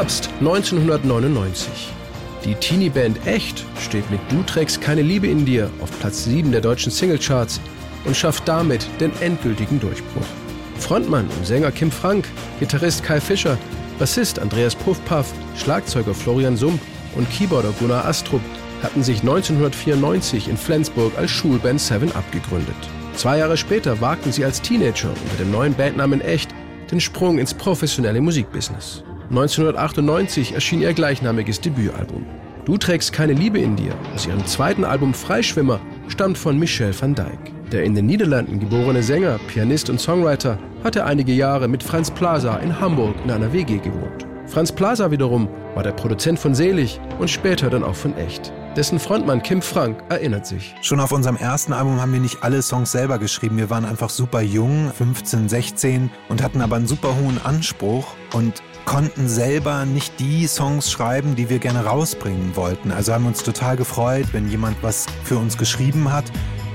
Herbst 1999. Die Teenie-Band Echt steht mit Du trägst keine Liebe in dir auf Platz 7 der deutschen Singlecharts und schafft damit den endgültigen Durchbruch. Frontmann und Sänger Kim Frank, Gitarrist Kai Fischer, Bassist Andreas Puffpaff, Schlagzeuger Florian Sump und Keyboarder Gunnar Astrup hatten sich 1994 in Flensburg als Schulband 7 Up gegründet. Zwei Jahre später wagten sie als Teenager unter dem neuen Bandnamen Echt den Sprung ins professionelle Musikbusiness. 1998 erschien ihr gleichnamiges Debütalbum. Du trägst keine Liebe in dir aus ihrem zweiten Album Freischwimmer stammt von Michel van Dijk. Der in den Niederlanden geborene Sänger, Pianist und Songwriter hatte einige Jahre mit Franz Plaza in Hamburg in einer WG gewohnt. Franz Plaza wiederum war der Produzent von Selig und später dann auch von Echt. Dessen Frontmann Kim Frank erinnert sich. Schon auf unserem ersten Album haben wir nicht alle Songs selber geschrieben. Wir waren einfach super jung, 15, 16 und hatten aber einen super hohen Anspruch und konnten selber nicht die Songs schreiben, die wir gerne rausbringen wollten. Also haben uns total gefreut, wenn jemand was für uns geschrieben hat,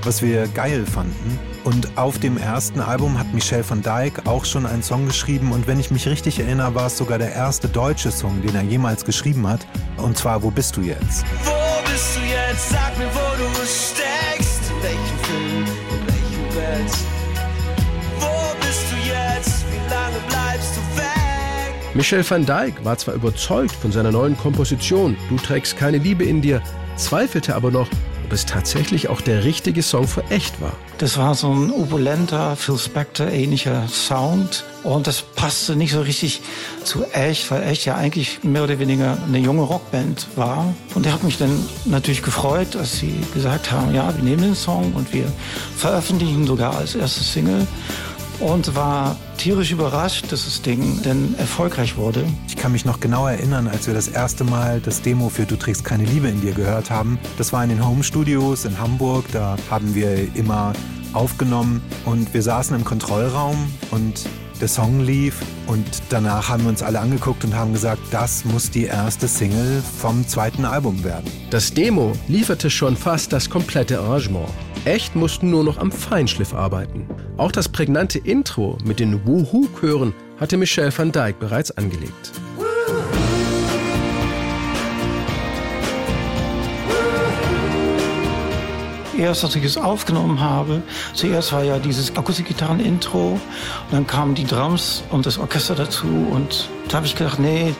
was wir geil fanden. Und auf dem ersten Album hat Michel van Dijk auch schon einen Song geschrieben. Und wenn ich mich richtig erinnere, war es sogar der erste deutsche Song, den er jemals geschrieben hat. Und zwar Wo bist du jetzt? Wo bist du jetzt? Sag mir, wo du steckst. In welchem Film, in welchem Bett? Michel van Dijk war zwar überzeugt von seiner neuen Komposition Du trägst keine Liebe in dir, zweifelte aber noch, ob es tatsächlich auch der richtige Song für echt war. Das war so ein opulenter, Phil Spector ähnlicher Sound und das passte nicht so richtig zu Echt, weil Echt ja eigentlich mehr oder weniger eine junge Rockband war. Und er hat mich dann natürlich gefreut, dass sie gesagt haben, ja, wir nehmen den Song und wir veröffentlichen ihn sogar als erste Single und war tierisch überrascht, dass das Ding denn erfolgreich wurde. Ich kann mich noch genau erinnern, als wir das erste Mal das Demo für Du trägst keine Liebe in dir gehört haben. Das war in den Home Studios in Hamburg. Da haben wir immer aufgenommen und wir saßen im Kontrollraum und der Song lief und danach haben wir uns alle angeguckt und haben gesagt, das muss die erste Single vom zweiten Album werden. Das Demo lieferte schon fast das komplette Arrangement. Echt mussten nur noch am Feinschliff arbeiten. Auch das prägnante Intro mit den Woohoo-Chören hatte Michel van Dijk bereits angelegt. Erst, als ich es aufgenommen habe, zuerst war ja dieses Akustikgitarren-Intro, dann kamen die Drums und das Orchester dazu und da habe ich gedacht, nee,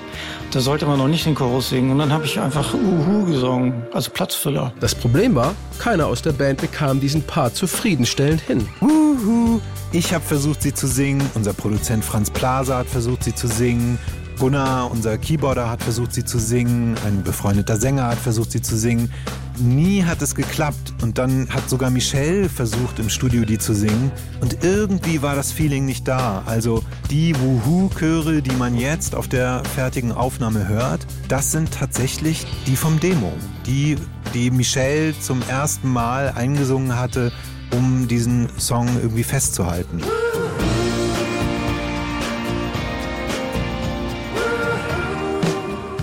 da sollte man noch nicht den Chorus singen. Und dann habe ich einfach Uhu gesungen, also Platzfüller. Das Problem war, keiner aus der Band bekam diesen Part zufriedenstellend hin. Uhu. Ich habe versucht, sie zu singen. Unser Produzent Franz Plaza hat versucht, sie zu singen. Gunnar, unser Keyboarder, hat versucht, sie zu singen. Ein befreundeter Sänger hat versucht, sie zu singen. Nie hat es geklappt. Und dann hat sogar Michelle versucht, im Studio die zu singen. Und irgendwie war das Feeling nicht da. Also die Wuhu-Chöre, die man jetzt auf der fertigen Aufnahme hört, das sind tatsächlich die vom Demo. Die, die Michelle zum ersten Mal eingesungen hatte, um diesen Song irgendwie festzuhalten.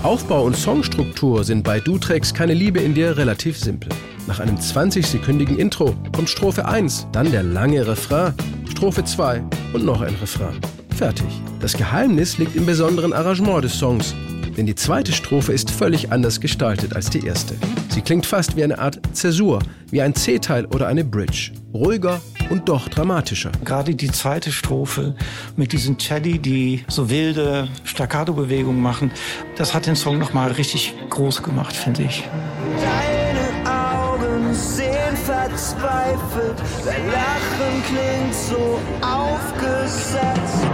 Aufbau und Songstruktur sind bei Du trägst keine Liebe in dir relativ simpel. Nach einem 20-sekündigen Intro kommt Strophe 1, dann der lange Refrain, Strophe 2 und noch ein Refrain. Fertig. Das Geheimnis liegt im besonderen Arrangement des Songs, denn die zweite Strophe ist völlig anders gestaltet als die erste. Sie klingt fast wie eine Art Zäsur, wie ein C-Teil oder eine Bridge. Ruhiger und doch dramatischer. Gerade die zweite Strophe mit diesen Celli, die so wilde Staccato-Bewegungen machen, das hat den Song nochmal richtig groß gemacht, finde ich. Deine Augen sehen verzweifelt, dein Lachen klingt so aufgesetzt.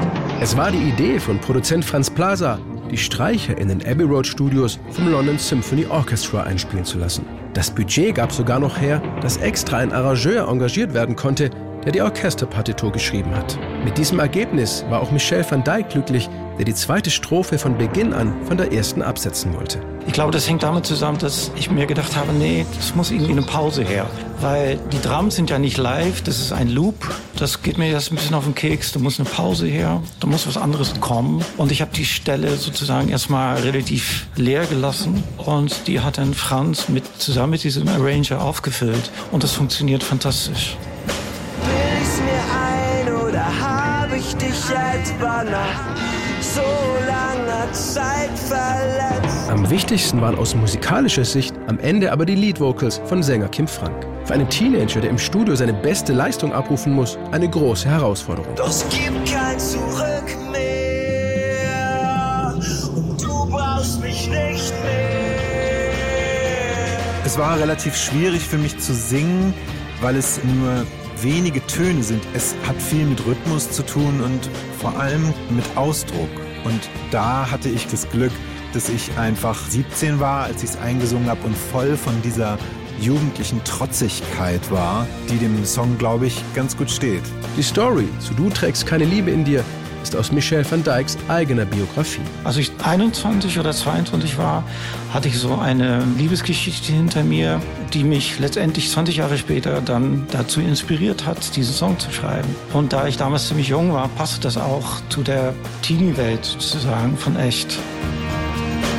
Es war die Idee von Produzent Franz Plaza, die Streicher in den Abbey Road Studios vom London Symphony Orchestra einspielen zu lassen. Das Budget gab sogar noch her, dass extra ein Arrangeur engagiert werden konnte, der die Orchesterpartitur geschrieben hat. Mit diesem Ergebnis war auch Michel van Dijk glücklich, der die zweite Strophe von Beginn an von der ersten absetzen wollte. Ich glaube, das hängt damit zusammen, dass ich mir gedacht habe, nee, das muss irgendwie eine Pause her. Weil die Drums sind ja nicht live, das ist ein Loop. Das geht mir jetzt ein bisschen auf den Keks. Da muss eine Pause her, da muss was anderes kommen. Und ich habe die Stelle sozusagen erstmal relativ leer gelassen. Und die hat dann Franz mit, zusammen mit diesem Arranger aufgefüllt. Und das funktioniert fantastisch. Ich dich etwa nach so langer Zeit verletzt? Am wichtigsten waren aus musikalischer Sicht am Ende aber die Lead-Vocals von Sänger Kim Frank. Für einen Teenager, der im Studio seine beste Leistung abrufen muss, eine große Herausforderung. Doch es gibt kein Zurück mehr. Und du brauchst mich nicht mehr. Es war relativ schwierig für mich zu singen, weil es nur wenige Töne sind. Es hat viel mit Rhythmus zu tun und vor allem mit Ausdruck. Und da hatte ich das Glück, dass ich einfach 17 war, als ich es eingesungen habe und voll von dieser jugendlichen Trotzigkeit war, die dem Song, glaube ich, ganz gut steht. Die Story zu Du trägst keine Liebe in dir ist aus Michel van Dijks eigener Biografie. Als ich 21 oder 22 war, hatte ich so eine Liebesgeschichte hinter mir, die mich letztendlich 20 Jahre später dann dazu inspiriert hat, diesen Song zu schreiben. Und da ich damals ziemlich jung war, passte das auch zu der Teenie-Welt sozusagen von echt.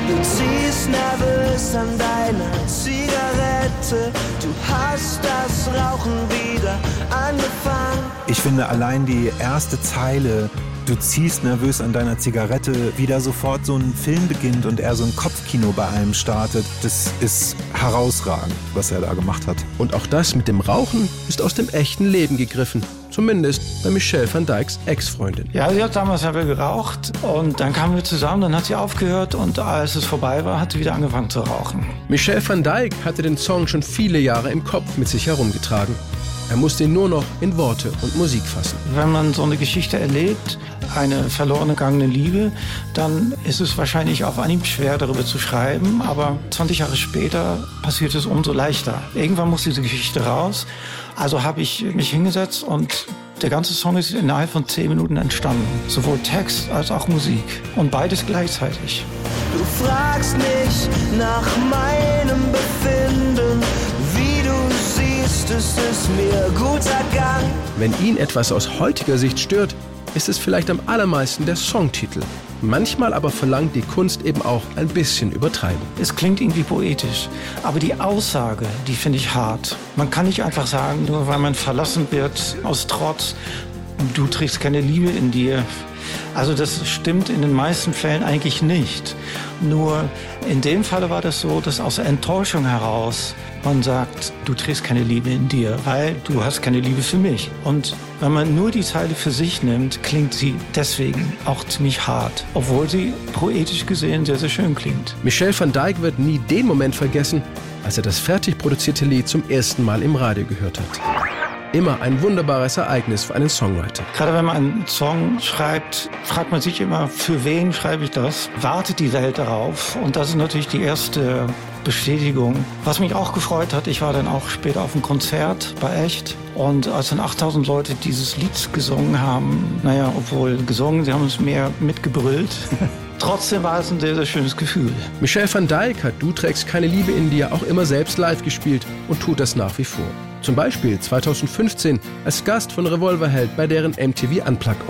Du ziehst nervös an deiner Zigarette. Du hast das Rauchen wieder angefangen. Ich finde allein die erste Zeile, du ziehst nervös an deiner Zigarette, wie da sofort so ein Film beginnt und er so ein Kopfkino bei einem startet, das ist herausragend, was er da gemacht hat. Und auch das mit dem Rauchen ist aus dem echten Leben gegriffen. Zumindest bei Michelle van Dijks Ex-Freundin. Ja, sie hat damals aber geraucht und dann kamen wir zusammen, dann hat sie aufgehört und als es vorbei war, hat sie wieder angefangen zu rauchen. Michelle van Dijk hatte den Song schon viele Jahre im Kopf mit sich herumgetragen. Er musste ihn nur noch in Worte und Musik fassen. Wenn man so eine Geschichte erlebt, eine verloren gegangene Liebe, dann ist es wahrscheinlich auf Anhieb schwer, darüber zu schreiben. Aber 20 Jahre später passiert es umso leichter. Irgendwann muss diese Geschichte raus. Also habe ich mich hingesetzt und der ganze Song ist innerhalb von 10 Minuten entstanden. Sowohl Text als auch Musik. Und beides gleichzeitig. Du fragst mich nach meinem Befinden. Ist es mir guter Gang. Wenn ihn etwas aus heutiger Sicht stört, ist es vielleicht am allermeisten der Songtitel. Manchmal aber verlangt die Kunst eben auch ein bisschen übertreiben. Es klingt irgendwie poetisch, aber die Aussage, die finde ich hart. Man kann nicht einfach sagen, nur weil man verlassen wird aus Trotz, du trägst keine Liebe in dir. Also das stimmt in den meisten Fällen eigentlich nicht. Nur in dem Falle war das so, dass aus Enttäuschung heraus man sagt, du trägst keine Liebe in dir, weil du hast keine Liebe für mich. Und wenn man nur die Zeile für sich nimmt, klingt sie deswegen auch ziemlich hart, obwohl sie poetisch gesehen sehr, sehr schön klingt. Michel van Dijk wird nie den Moment vergessen, als er das fertig produzierte Lied zum ersten Mal im Radio gehört hat. Immer ein wunderbares Ereignis für einen Songwriter. Gerade wenn man einen Song schreibt, fragt man sich immer, für wen schreibe ich das? Wartet die Welt darauf? Und das ist natürlich die erste Bestätigung. Was mich auch gefreut hat, ich war dann auch später auf einem Konzert bei Echt. Und als dann 8000 Leute dieses Lied gesungen haben, naja, obwohl gesungen, sie haben es mehr mitgebrüllt. Trotzdem war es ein sehr, sehr schönes Gefühl. Michel van Dijk hat Du trägst keine Liebe in dir auch immer selbst live gespielt und tut das nach wie vor. Zum Beispiel 2015 als Gast von Revolverheld bei deren MTV Unplugged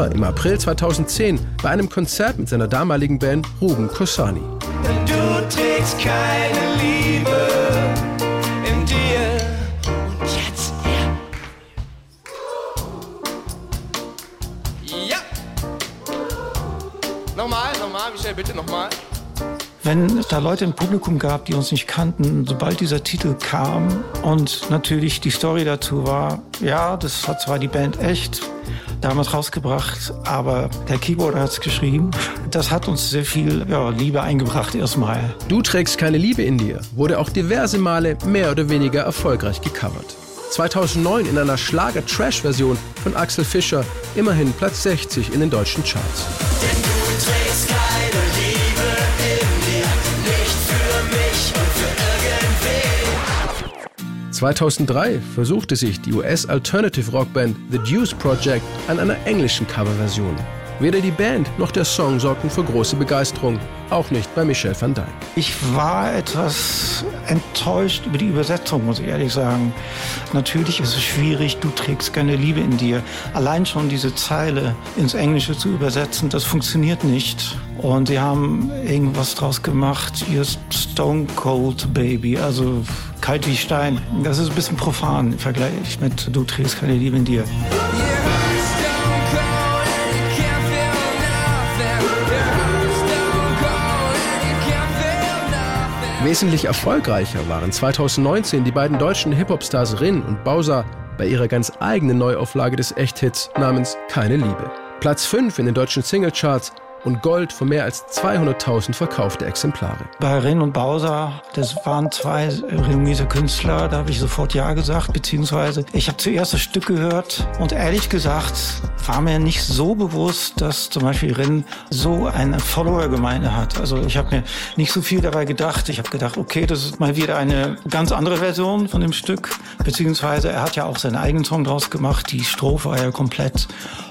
Oder im April 2010 bei einem Konzert mit seiner damaligen Band Ruben Kosani. Du trägst keine Liebe in dir. Und jetzt Ja. Nochmal, nochmal, Michel, bitte nochmal. Wenn es da Leute im Publikum gab, die uns nicht kannten, sobald dieser Titel kam und natürlich die Story dazu war, ja, das hat zwar die Band echt damals rausgebracht, aber der Keyboarder hat es geschrieben. Das hat uns sehr viel ja, Liebe eingebracht erstmal. Du trägst keine Liebe in dir wurde auch diverse Male mehr oder weniger erfolgreich gecovert. 2009 in einer Schlager-Trash-Version von Axel Fischer immerhin Platz 60 in den deutschen Charts. 2003 versuchte sich die US-Alternative-Rockband The Deuce Project an einer englischen Coverversion. Weder die Band noch der Song sorgten für große Begeisterung, auch nicht bei Michel van Dijk. Ich war etwas enttäuscht über die Übersetzung, muss ich ehrlich sagen. Natürlich ist es schwierig, du trägst keine Liebe in dir. Allein schon diese Zeile ins Englische zu übersetzen, das funktioniert nicht. Und sie haben irgendwas draus gemacht, ihr Stone Cold Baby, also kalt wie Stein. Das ist ein bisschen profan im Vergleich mit du trägst keine Liebe in dir. Wesentlich erfolgreicher waren 2019 die beiden deutschen Hip-Hop-Stars Rin und Bowser bei ihrer ganz eigenen Neuauflage des Echthits namens Keine Liebe. Platz 5 in den deutschen Singlecharts und Gold für mehr als 200.000 verkaufte Exemplare. Bei Rin und Bowser, das waren zwei renommierte Künstler, da habe ich sofort Ja gesagt, beziehungsweise ich habe zuerst das Stück gehört und ehrlich gesagt war mir nicht so bewusst, dass zum Beispiel Rin so eine Follower-Gemeinde hat. Also ich habe mir nicht so viel dabei gedacht. Ich habe gedacht, okay, das ist mal wieder eine ganz andere Version von dem Stück, beziehungsweise er hat ja auch seinen eigenen Song draus gemacht. Die Strophe war ja komplett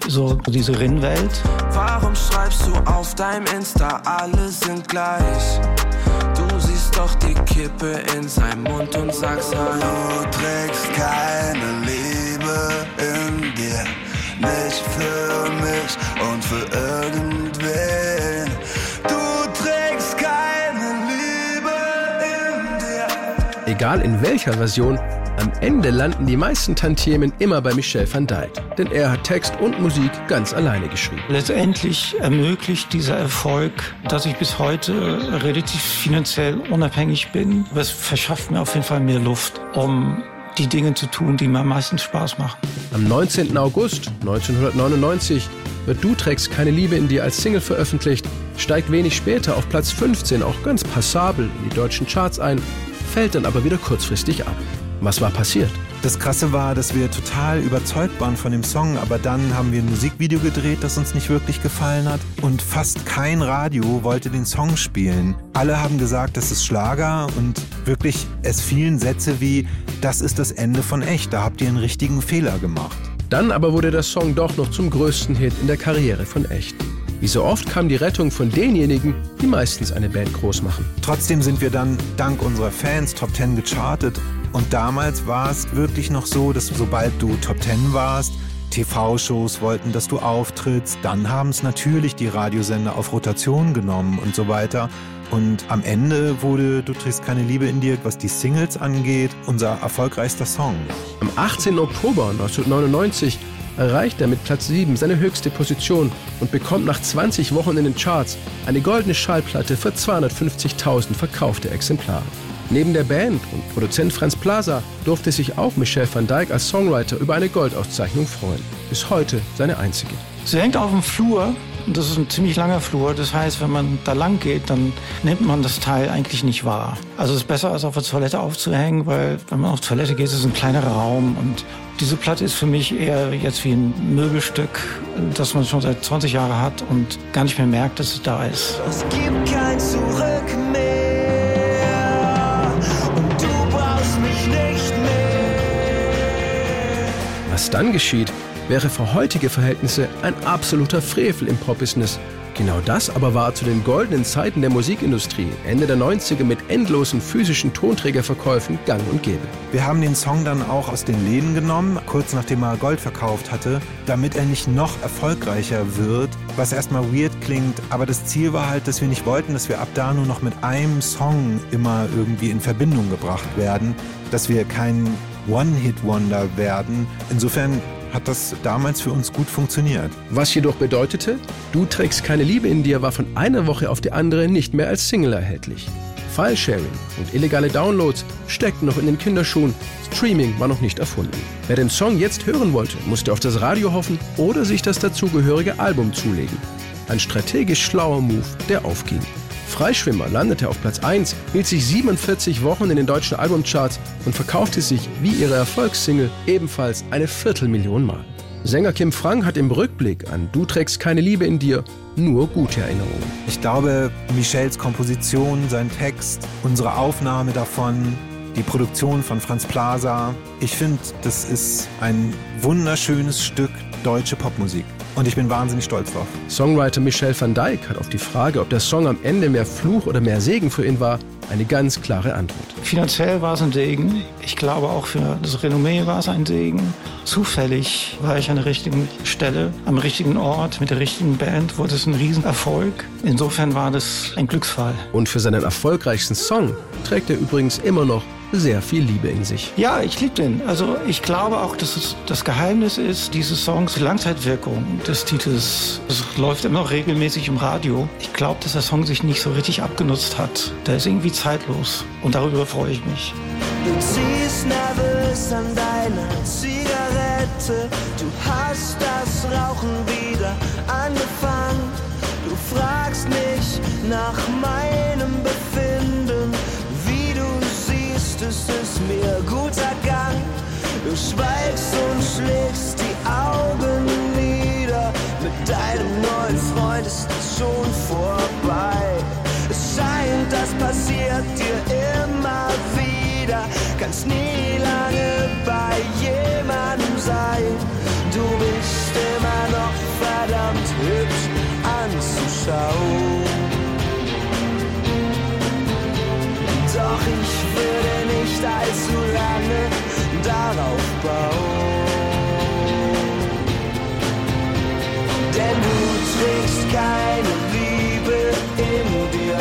so diese Rin-Welt. Warum schreibst du auf deinem Insta, alle sind gleich? Du siehst doch die Kippe in seinem Mund und sagst, hallo, du trägst keine Liebe in dir. Nicht für mich und für irgendwen. Du trägst keine Liebe in dir. Egal in welcher Version, Ende landen die meisten Tantiemen immer bei Michel van Dijk, denn er hat Text und Musik ganz alleine geschrieben. Letztendlich ermöglicht dieser Erfolg, dass ich bis heute relativ finanziell unabhängig bin. Das verschafft mir auf jeden Fall mehr Luft, um die Dinge zu tun, die mir am meisten Spaß machen. Am 19. August 1999 wird Du trägst keine Liebe in dir als Single veröffentlicht, steigt wenig später auf Platz 15 auch ganz passabel in die deutschen Charts ein, fällt dann aber wieder kurzfristig ab. Was war passiert? Das Krasse war, dass wir total überzeugt waren von dem Song, aber dann haben wir ein Musikvideo gedreht, das uns nicht wirklich gefallen hat und fast kein Radio wollte den Song spielen. Alle haben gesagt, das ist Schlager und wirklich, es fielen Sätze wie, das ist das Ende von echt, da habt ihr einen richtigen Fehler gemacht. Dann aber wurde der Song doch noch zum größten Hit in der Karriere von Echt. Wie so oft kam die Rettung von denjenigen, die meistens eine Band groß machen. Trotzdem sind wir dann dank unserer Fans Top 10 gechartet und damals war es wirklich noch so, dass sobald du Top 10 warst, TV-Shows wollten, dass du auftrittst. Dann haben es natürlich die Radiosender auf Rotation genommen und so weiter. Und am Ende wurde Du trägst keine Liebe in dir, was die Singles angeht, unser erfolgreichster Song. Am 18. Oktober 1999 erreicht er mit Platz 7 seine höchste Position und bekommt nach 20 Wochen in den Charts eine goldene Schallplatte für 250.000 verkaufte Exemplare. Neben der Band und Produzent Franz Plaza durfte sich auch Michel van Dijk als Songwriter über eine Goldauszeichnung freuen. Bis heute seine einzige. Sie hängt auf dem Flur und das ist ein ziemlich langer Flur. Das heißt, wenn man da lang geht, dann nimmt man das Teil eigentlich nicht wahr. Also es ist besser, als auf der Toilette aufzuhängen, weil wenn man auf Toilette geht, ist es ein kleinerer Raum und diese Platte ist für mich eher jetzt wie ein Möbelstück, das man schon seit 20 Jahren hat und gar nicht mehr merkt, dass es da ist. Es gibt kein Zurück mehr. Was dann geschieht, wäre für heutige Verhältnisse ein absoluter Frevel im Pop-Business. Genau das aber war zu den goldenen Zeiten der Musikindustrie Ende der 90er mit endlosen physischen Tonträgerverkäufen gang und gäbe. Wir haben den Song dann auch aus den Läden genommen, kurz nachdem er Gold verkauft hatte, damit er nicht noch erfolgreicher wird, was erstmal weird klingt, aber das Ziel war halt, dass wir nicht wollten, dass wir ab da nur noch mit einem Song immer irgendwie in Verbindung gebracht werden, dass wir kein One-Hit-Wonder werden. Insofern hat das damals für uns gut funktioniert. Was jedoch bedeutete, Du trägst keine Liebe in dir war von einer Woche auf die andere nicht mehr als Single erhältlich. Filesharing und illegale Downloads steckten noch in den Kinderschuhen. Streaming war noch nicht erfunden. Wer den Song jetzt hören wollte, musste auf das Radio hoffen oder sich das dazugehörige Album zulegen. Ein strategisch schlauer Move, der aufging. Freischwimmer landete auf Platz 1, hielt sich 47 Wochen in den deutschen Albumcharts und verkaufte sich wie ihre Erfolgssingle ebenfalls eine Viertelmillion Mal. Sänger Kim Frank hat im Rückblick an Du trägst keine Liebe in dir nur gute Erinnerungen. Ich glaube, Michels Komposition, sein Text, unsere Aufnahme davon, die Produktion von Franz Plaza. Ich finde, das ist ein wunderschönes Stück deutsche Popmusik. Und ich bin wahnsinnig stolz drauf. Songwriter Michel van Dijk hat auf die Frage, ob der Song am Ende mehr Fluch oder mehr Segen für ihn war, eine ganz klare Antwort. Finanziell war es ein Segen. Ich glaube auch für das Renommee war es ein Segen. Zufällig war ich an der richtigen Stelle, am richtigen Ort, mit der richtigen Band, wurde es ein Riesenerfolg. Insofern war das ein Glücksfall. Und für seinen erfolgreichsten Song trägt er übrigens immer noch sehr viel Liebe in sich. Ja, ich liebe den. Also ich glaube auch, dass es das Geheimnis ist dieses Songs, die Langzeitwirkung des Titels. Es läuft immer noch regelmäßig im Radio. Ich glaube, dass der Song sich nicht so richtig abgenutzt hat. Der ist irgendwie zeitlos und darüber freue ich mich. Du ziehst nervös an deiner Zigarette. Du hast das Rauchen wieder angefangen. Du fragst mich nach meinem Befinden. Mir guter Gang. Du schweigst und schlägst die Augen nieder. Mit deinem neuen Freund ist es schon vorbei. Es scheint, das passiert dir immer wieder. Kannst nie lange bei jemandem sein. Du bist immer noch verdammt hübsch anzuschauen. Doch ich würde nicht allzu lange darauf bauen. Denn du trägst keine Liebe in dir,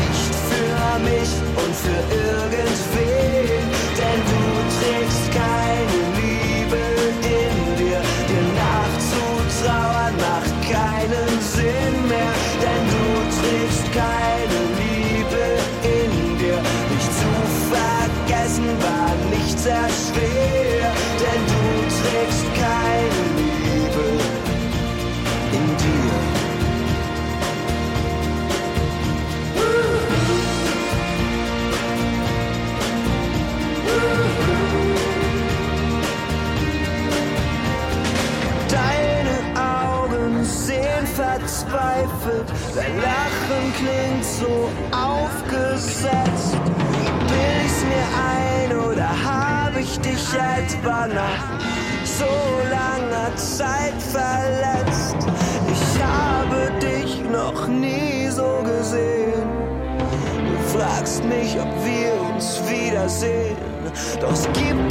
nicht für mich und für irgendwen. Sehr schwer. Denn du trägst keine Liebe in dir. Deine Augen sehen verzweifelt, dein Lachen klingt so aufgesetzt. Ich dich etwa nach so langer Zeit verletzt? Ich habe dich noch nie so gesehen. Du fragst mich, ob wir uns wiedersehen, doch es gibt